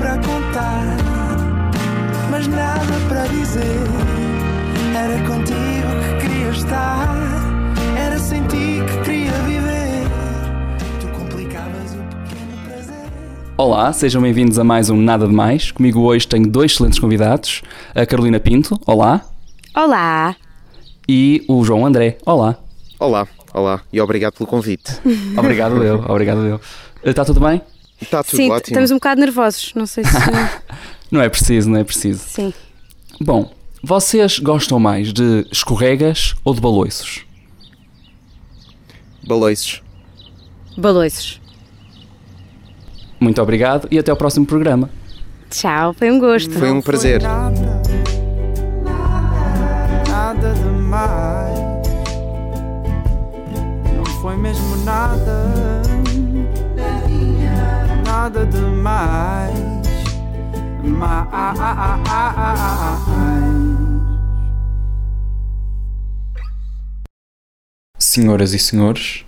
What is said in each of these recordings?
para contar, mas nada para dizer. Era contigo que queria estar, era sem ti que queria viver. Tu complicavas o pequeno prazer. Olá, sejam bem-vindos a mais um Nada de Mais. Comigo hoje tenho dois excelentes convidados, a Carolina Pinto, olá, Olá! e o João André, olá. Olá, olá e obrigado pelo convite. Obrigado eu, obrigado eu. Está tudo bem? Está tudo Sim, ótimo. estamos um bocado nervosos, não sei se. Não é preciso, não é preciso. Sim. Bom, vocês gostam mais de escorregas ou de baloiços? Baloiços. Baloiços. Muito obrigado e até ao próximo programa. Tchau, foi um gosto. Foi um prazer. Nada, nada demais. Não foi mesmo nada, Senhoras e senhores,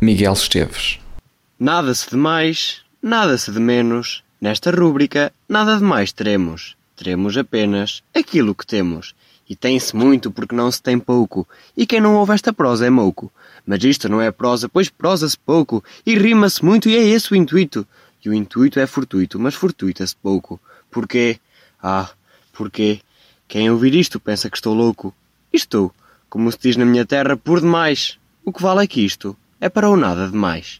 Miguel Esteves. Nada-se de mais, nada-se de menos. Nesta rúbrica, nada de mais teremos. Teremos apenas aquilo que temos. E tem-se muito porque não se tem pouco. E quem não ouve esta prosa é mouco. Mas isto não é prosa, pois prosa-se pouco. E rima-se muito e é esse o intuito. E o intuito é fortuito, mas fortuita-se pouco. Porquê? Ah, porquê? Quem ouvir isto pensa que estou louco. Estou, como se diz na minha terra, por demais. O que vale é que isto é para o nada demais.